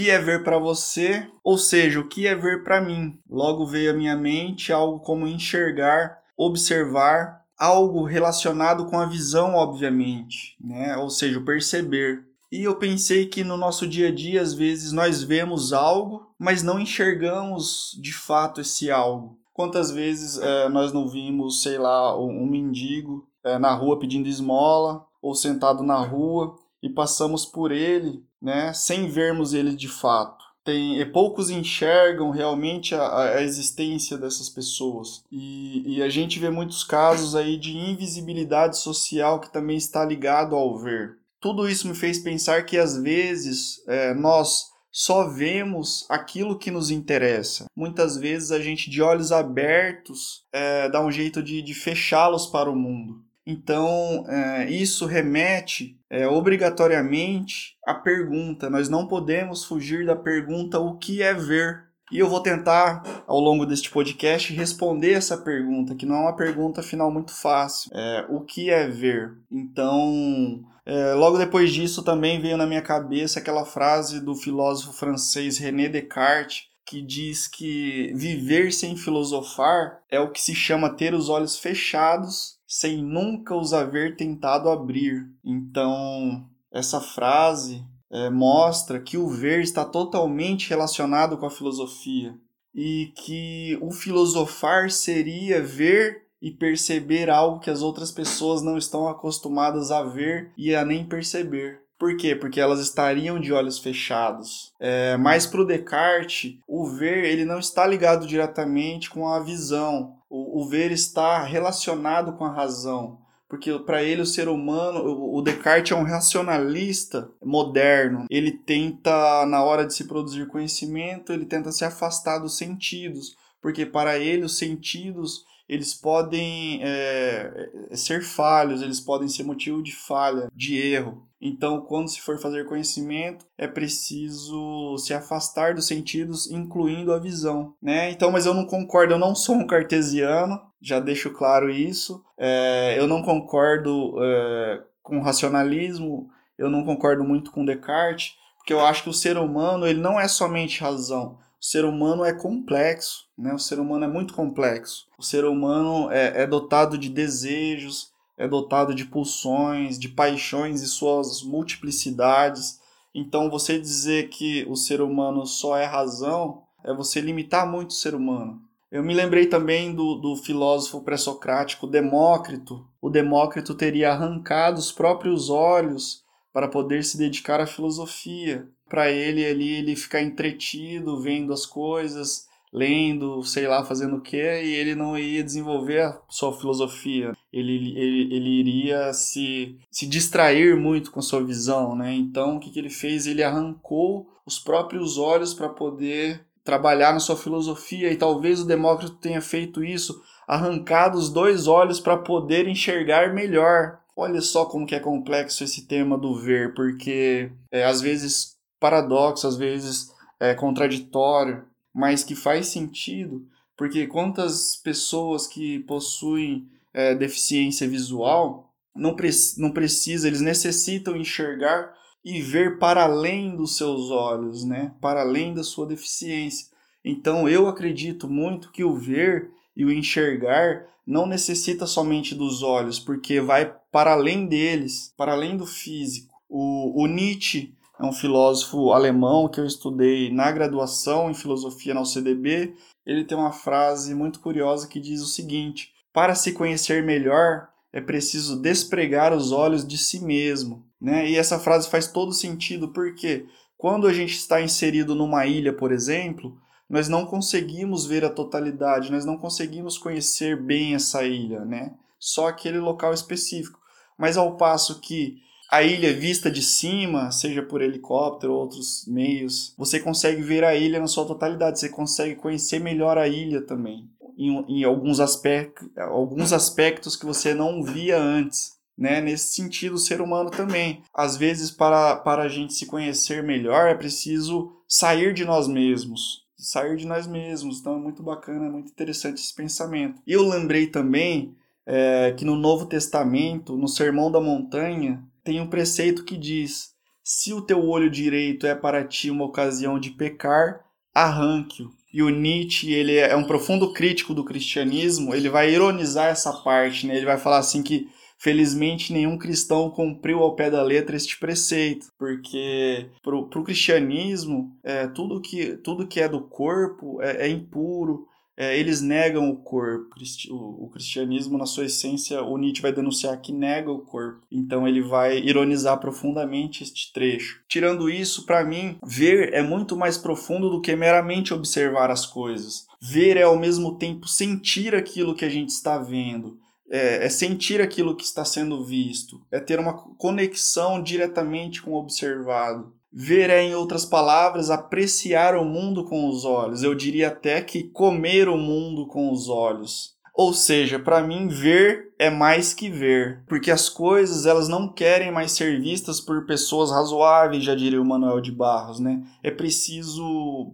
que é ver para você, ou seja, o que é ver para mim. Logo veio à minha mente algo como enxergar, observar, algo relacionado com a visão, obviamente, né? Ou seja, perceber. E eu pensei que no nosso dia a dia, às vezes, nós vemos algo, mas não enxergamos de fato esse algo. Quantas vezes é, nós não vimos, sei lá, um, um mendigo é, na rua pedindo esmola, ou sentado na rua, e passamos por ele, né, sem vermos ele de fato. Tem, e poucos enxergam realmente a, a existência dessas pessoas. E, e, a gente vê muitos casos aí de invisibilidade social que também está ligado ao ver. Tudo isso me fez pensar que às vezes é, nós só vemos aquilo que nos interessa. Muitas vezes a gente, de olhos abertos, é, dá um jeito de, de fechá-los para o mundo. Então, é, isso remete é, obrigatoriamente à pergunta. Nós não podemos fugir da pergunta: o que é ver? E eu vou tentar, ao longo deste podcast, responder essa pergunta, que não é uma pergunta final muito fácil. É, o que é ver? Então, é, logo depois disso, também veio na minha cabeça aquela frase do filósofo francês René Descartes, que diz que viver sem filosofar é o que se chama ter os olhos fechados sem nunca os haver tentado abrir. Então, essa frase é, mostra que o ver está totalmente relacionado com a filosofia e que o filosofar seria ver e perceber algo que as outras pessoas não estão acostumadas a ver e a nem perceber. Por quê? Porque elas estariam de olhos fechados. É, mas para o Descartes, o ver ele não está ligado diretamente com a visão, o, o ver está relacionado com a razão porque para ele o ser humano, o Descartes é um racionalista moderno. Ele tenta, na hora de se produzir conhecimento, ele tenta se afastar dos sentidos, porque para ele os sentidos eles podem é, ser falhos, eles podem ser motivo de falha, de erro. Então, quando se for fazer conhecimento, é preciso se afastar dos sentidos, incluindo a visão, né? Então, mas eu não concordo, eu não sou um cartesiano, já deixo claro isso. É, eu não concordo é, com racionalismo, eu não concordo muito com Descartes, porque eu acho que o ser humano ele não é somente razão. O ser humano é complexo, né? O ser humano é muito complexo. O ser humano é, é dotado de desejos, é dotado de pulsões, de paixões e suas multiplicidades. Então, você dizer que o ser humano só é razão é você limitar muito o ser humano. Eu me lembrei também do, do filósofo pré-socrático Demócrito. O Demócrito teria arrancado os próprios olhos para poder se dedicar à filosofia. Para ele ali ele ficar entretido vendo as coisas, lendo, sei lá, fazendo o que, e ele não ia desenvolver a sua filosofia. Ele, ele, ele iria se, se distrair muito com sua visão, né? Então, o que, que ele fez? Ele arrancou os próprios olhos para poder trabalhar na sua filosofia, e talvez o Demócrito tenha feito isso, arrancado os dois olhos para poder enxergar melhor. Olha só como que é complexo esse tema do ver, porque é, às vezes paradoxo, às vezes é contraditório, mas que faz sentido, porque quantas pessoas que possuem é, deficiência visual não, pre não precisa, eles necessitam enxergar e ver para além dos seus olhos, né? Para além da sua deficiência. Então eu acredito muito que o ver e o enxergar não necessita somente dos olhos, porque vai para além deles, para além do físico. O, o Nietzsche é um filósofo alemão que eu estudei na graduação em filosofia na UCDB. Ele tem uma frase muito curiosa que diz o seguinte: Para se conhecer melhor, é preciso despregar os olhos de si mesmo. Né? E essa frase faz todo sentido porque quando a gente está inserido numa ilha, por exemplo, nós não conseguimos ver a totalidade, nós não conseguimos conhecer bem essa ilha, né? Só aquele local específico. Mas ao passo que a ilha vista de cima, seja por helicóptero ou outros meios, você consegue ver a ilha na sua totalidade, você consegue conhecer melhor a ilha também, em, em alguns, aspectos, alguns aspectos que você não via antes. Né? Nesse sentido, o ser humano também. Às vezes, para, para a gente se conhecer melhor, é preciso sair de nós mesmos. Sair de nós mesmos. Então é muito bacana, é muito interessante esse pensamento. E eu lembrei também é, que no Novo Testamento, no Sermão da Montanha, tem um preceito que diz: Se o teu olho direito é para ti uma ocasião de pecar, arranque-o. E o Nietzsche, ele é um profundo crítico do cristianismo, ele vai ironizar essa parte, né? Ele vai falar assim que felizmente nenhum cristão cumpriu ao pé da letra este preceito, porque pro, pro cristianismo, é, tudo, que, tudo que é do corpo é, é impuro, é, eles negam o corpo. O, cristianismo, na sua essência, o Nietzsche vai denunciar que nega o corpo. Então ele vai ironizar profundamente este trecho. Tirando isso, para mim, ver é muito mais profundo do que meramente observar as coisas. Ver é ao mesmo tempo sentir aquilo que a gente está vendo. É, é, sentir aquilo que está sendo visto, é ter uma conexão diretamente com o observado. Ver é, em outras palavras, apreciar o mundo com os olhos. Eu diria até que comer o mundo com os olhos. Ou seja, para mim ver é mais que ver, porque as coisas elas não querem mais ser vistas por pessoas razoáveis, já diria o Manuel de Barros, né? É preciso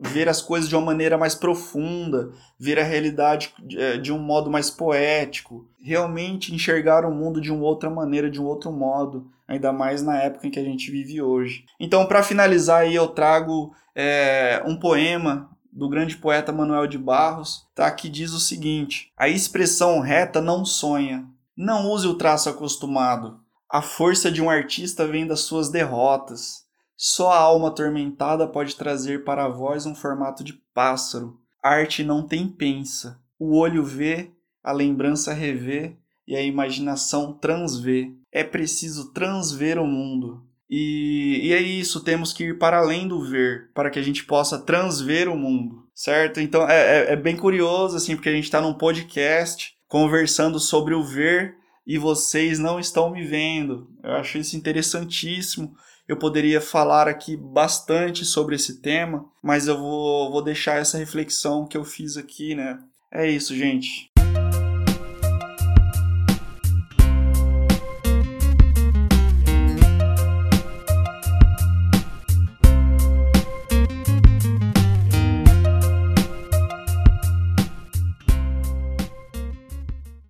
ver as coisas de uma maneira mais profunda, ver a realidade é, de um modo mais poético, realmente enxergar o mundo de uma outra maneira, de um outro modo, ainda mais na época em que a gente vive hoje. Então, para finalizar aí, eu trago é, um poema do grande poeta Manuel de Barros, tá? que diz o seguinte: A expressão reta não sonha, não use o traço acostumado. A força de um artista vem das suas derrotas. Só a alma atormentada pode trazer para a voz um formato de pássaro. arte não tem pensa. O olho vê, a lembrança revê e a imaginação transvê. É preciso transver o mundo. E, e é isso, temos que ir para além do ver, para que a gente possa transver o mundo, certo? Então é, é, é bem curioso, assim, porque a gente está num podcast conversando sobre o ver e vocês não estão me vendo. Eu acho isso interessantíssimo eu poderia falar aqui bastante sobre esse tema, mas eu vou, vou deixar essa reflexão que eu fiz aqui, né? É isso, gente.